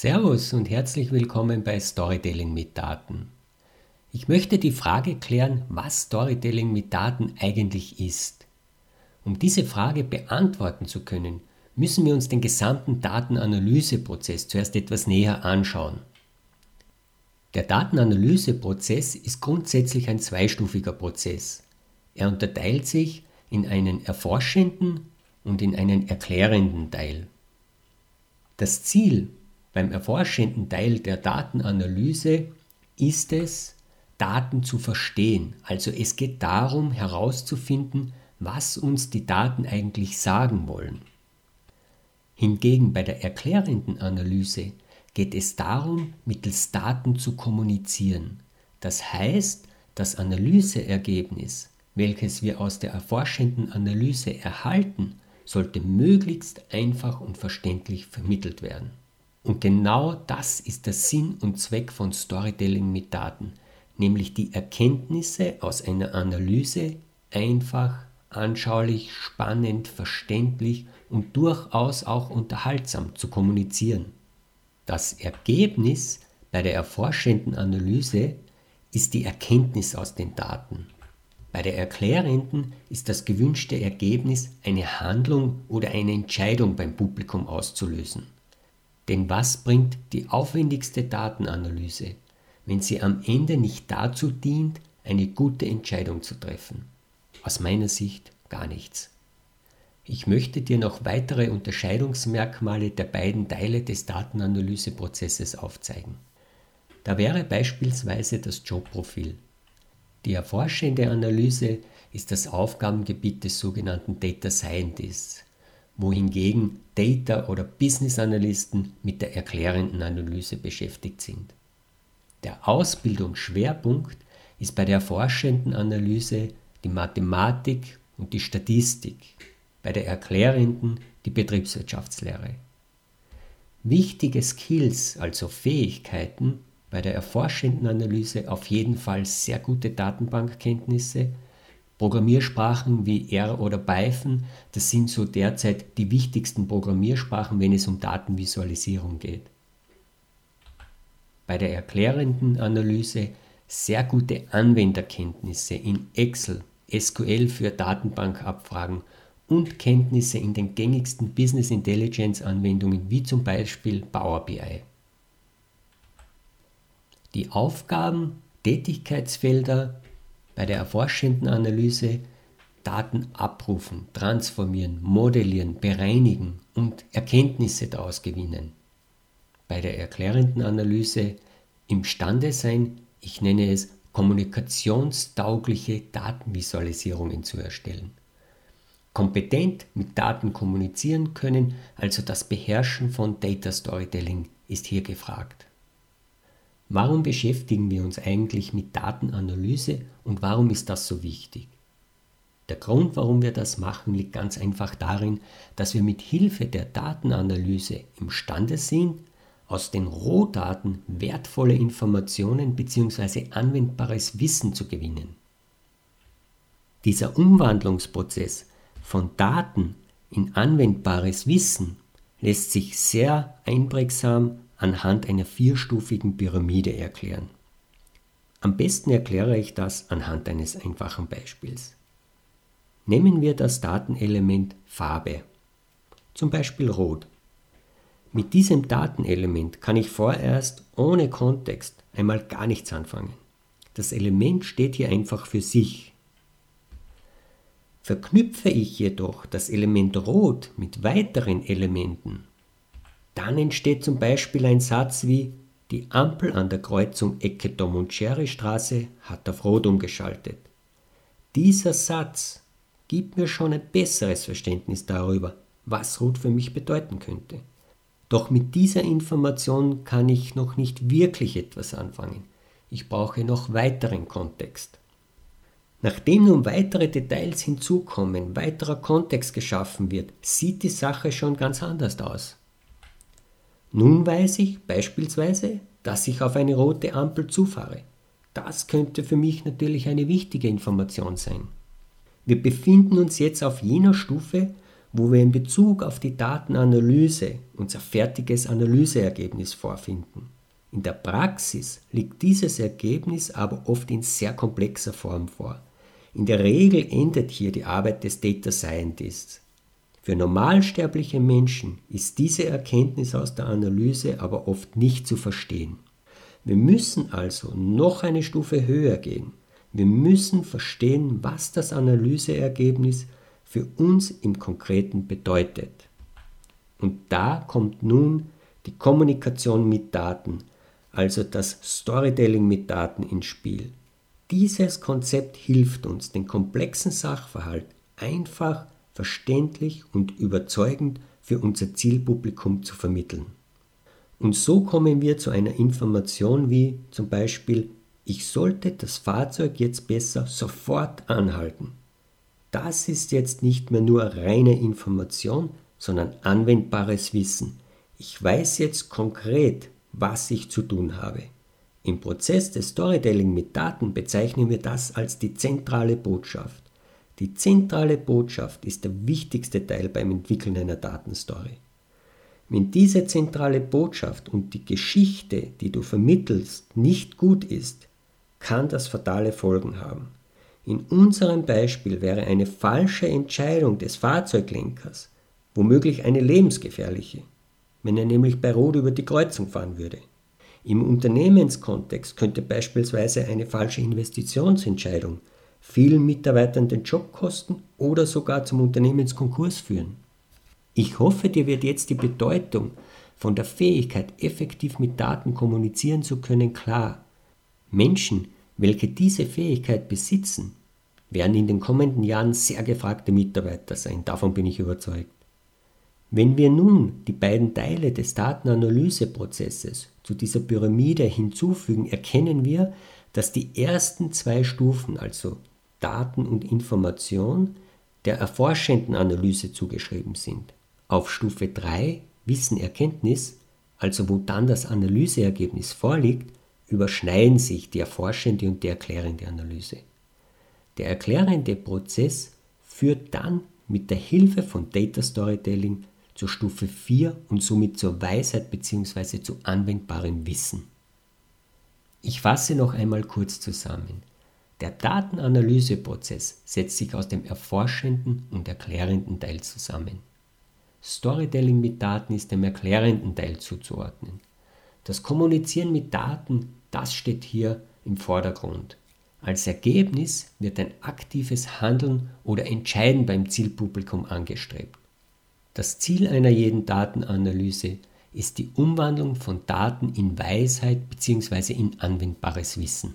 Servus und herzlich willkommen bei Storytelling mit Daten. Ich möchte die Frage klären, was Storytelling mit Daten eigentlich ist. Um diese Frage beantworten zu können, müssen wir uns den gesamten Datenanalyseprozess zuerst etwas näher anschauen. Der Datenanalyseprozess ist grundsätzlich ein zweistufiger Prozess. Er unterteilt sich in einen erforschenden und in einen erklärenden Teil. Das Ziel beim erforschenden Teil der Datenanalyse ist es, Daten zu verstehen. Also es geht darum herauszufinden, was uns die Daten eigentlich sagen wollen. Hingegen bei der erklärenden Analyse geht es darum, mittels Daten zu kommunizieren. Das heißt, das Analyseergebnis, welches wir aus der erforschenden Analyse erhalten, sollte möglichst einfach und verständlich vermittelt werden. Und genau das ist der Sinn und Zweck von Storytelling mit Daten, nämlich die Erkenntnisse aus einer Analyse einfach, anschaulich, spannend, verständlich und durchaus auch unterhaltsam zu kommunizieren. Das Ergebnis bei der erforschenden Analyse ist die Erkenntnis aus den Daten. Bei der erklärenden ist das gewünschte Ergebnis eine Handlung oder eine Entscheidung beim Publikum auszulösen. Denn was bringt die aufwendigste Datenanalyse, wenn sie am Ende nicht dazu dient, eine gute Entscheidung zu treffen? Aus meiner Sicht gar nichts. Ich möchte dir noch weitere Unterscheidungsmerkmale der beiden Teile des Datenanalyseprozesses aufzeigen. Da wäre beispielsweise das Jobprofil. Die erforschende Analyse ist das Aufgabengebiet des sogenannten Data Scientists wohingegen Data- oder Business-Analysten mit der erklärenden Analyse beschäftigt sind. Der Ausbildungsschwerpunkt ist bei der forschenden Analyse die Mathematik und die Statistik, bei der erklärenden die Betriebswirtschaftslehre. Wichtige Skills, also Fähigkeiten, bei der erforschenden Analyse auf jeden Fall sehr gute Datenbankkenntnisse, Programmiersprachen wie R oder Python, das sind so derzeit die wichtigsten Programmiersprachen, wenn es um Datenvisualisierung geht. Bei der erklärenden Analyse sehr gute Anwenderkenntnisse in Excel, SQL für Datenbankabfragen und Kenntnisse in den gängigsten Business Intelligence Anwendungen wie zum Beispiel Power BI. Die Aufgaben, Tätigkeitsfelder bei der erforschenden Analyse Daten abrufen, transformieren, modellieren, bereinigen und Erkenntnisse daraus gewinnen. Bei der erklärenden Analyse imstande sein, ich nenne es kommunikationstaugliche Datenvisualisierungen zu erstellen. Kompetent mit Daten kommunizieren können, also das Beherrschen von Data Storytelling ist hier gefragt. Warum beschäftigen wir uns eigentlich mit Datenanalyse und warum ist das so wichtig? Der Grund, warum wir das machen, liegt ganz einfach darin, dass wir mit Hilfe der Datenanalyse imstande sind, aus den Rohdaten wertvolle Informationen bzw. anwendbares Wissen zu gewinnen. Dieser Umwandlungsprozess von Daten in anwendbares Wissen lässt sich sehr einprägsam anhand einer vierstufigen Pyramide erklären. Am besten erkläre ich das anhand eines einfachen Beispiels. Nehmen wir das Datenelement Farbe, zum Beispiel Rot. Mit diesem Datenelement kann ich vorerst ohne Kontext einmal gar nichts anfangen. Das Element steht hier einfach für sich. Verknüpfe ich jedoch das Element Rot mit weiteren Elementen, dann entsteht zum Beispiel ein Satz wie die Ampel an der Kreuzung Ecke Dom und Schere Straße hat auf Rot umgeschaltet. Dieser Satz gibt mir schon ein besseres Verständnis darüber, was Rot für mich bedeuten könnte. Doch mit dieser Information kann ich noch nicht wirklich etwas anfangen. Ich brauche noch weiteren Kontext. Nachdem nun weitere Details hinzukommen, weiterer Kontext geschaffen wird, sieht die Sache schon ganz anders aus. Nun weiß ich beispielsweise, dass ich auf eine rote Ampel zufahre. Das könnte für mich natürlich eine wichtige Information sein. Wir befinden uns jetzt auf jener Stufe, wo wir in Bezug auf die Datenanalyse unser fertiges Analyseergebnis vorfinden. In der Praxis liegt dieses Ergebnis aber oft in sehr komplexer Form vor. In der Regel endet hier die Arbeit des Data Scientists. Für normalsterbliche Menschen ist diese Erkenntnis aus der Analyse aber oft nicht zu verstehen. Wir müssen also noch eine Stufe höher gehen. Wir müssen verstehen, was das Analyseergebnis für uns im Konkreten bedeutet. Und da kommt nun die Kommunikation mit Daten, also das Storytelling mit Daten ins Spiel. Dieses Konzept hilft uns, den komplexen Sachverhalt einfach, verständlich und überzeugend für unser Zielpublikum zu vermitteln. Und so kommen wir zu einer Information wie zum Beispiel, ich sollte das Fahrzeug jetzt besser sofort anhalten. Das ist jetzt nicht mehr nur reine Information, sondern anwendbares Wissen. Ich weiß jetzt konkret, was ich zu tun habe. Im Prozess des Storytelling mit Daten bezeichnen wir das als die zentrale Botschaft. Die zentrale Botschaft ist der wichtigste Teil beim Entwickeln einer Datenstory. Wenn diese zentrale Botschaft und die Geschichte, die du vermittelst, nicht gut ist, kann das fatale Folgen haben. In unserem Beispiel wäre eine falsche Entscheidung des Fahrzeuglenkers womöglich eine lebensgefährliche, wenn er nämlich bei Rot über die Kreuzung fahren würde. Im Unternehmenskontext könnte beispielsweise eine falsche Investitionsentscheidung vielen Mitarbeitern den Job kosten oder sogar zum Unternehmenskonkurs führen. Ich hoffe, dir wird jetzt die Bedeutung von der Fähigkeit, effektiv mit Daten kommunizieren zu können, klar. Menschen, welche diese Fähigkeit besitzen, werden in den kommenden Jahren sehr gefragte Mitarbeiter sein, davon bin ich überzeugt. Wenn wir nun die beiden Teile des Datenanalyseprozesses zu dieser Pyramide hinzufügen, erkennen wir, dass die ersten zwei Stufen, also Daten und Information, der erforschenden Analyse zugeschrieben sind. Auf Stufe 3 Wissen Erkenntnis, also wo dann das Analyseergebnis vorliegt, überschneiden sich die erforschende und die erklärende Analyse. Der erklärende Prozess führt dann mit der Hilfe von Data Storytelling zur Stufe 4 und somit zur Weisheit bzw. zu anwendbarem Wissen. Ich fasse noch einmal kurz zusammen. Der Datenanalyseprozess setzt sich aus dem erforschenden und erklärenden Teil zusammen. Storytelling mit Daten ist dem erklärenden Teil zuzuordnen. Das Kommunizieren mit Daten, das steht hier im Vordergrund. Als Ergebnis wird ein aktives Handeln oder Entscheiden beim Zielpublikum angestrebt. Das Ziel einer jeden Datenanalyse ist die Umwandlung von Daten in Weisheit bzw. in anwendbares Wissen.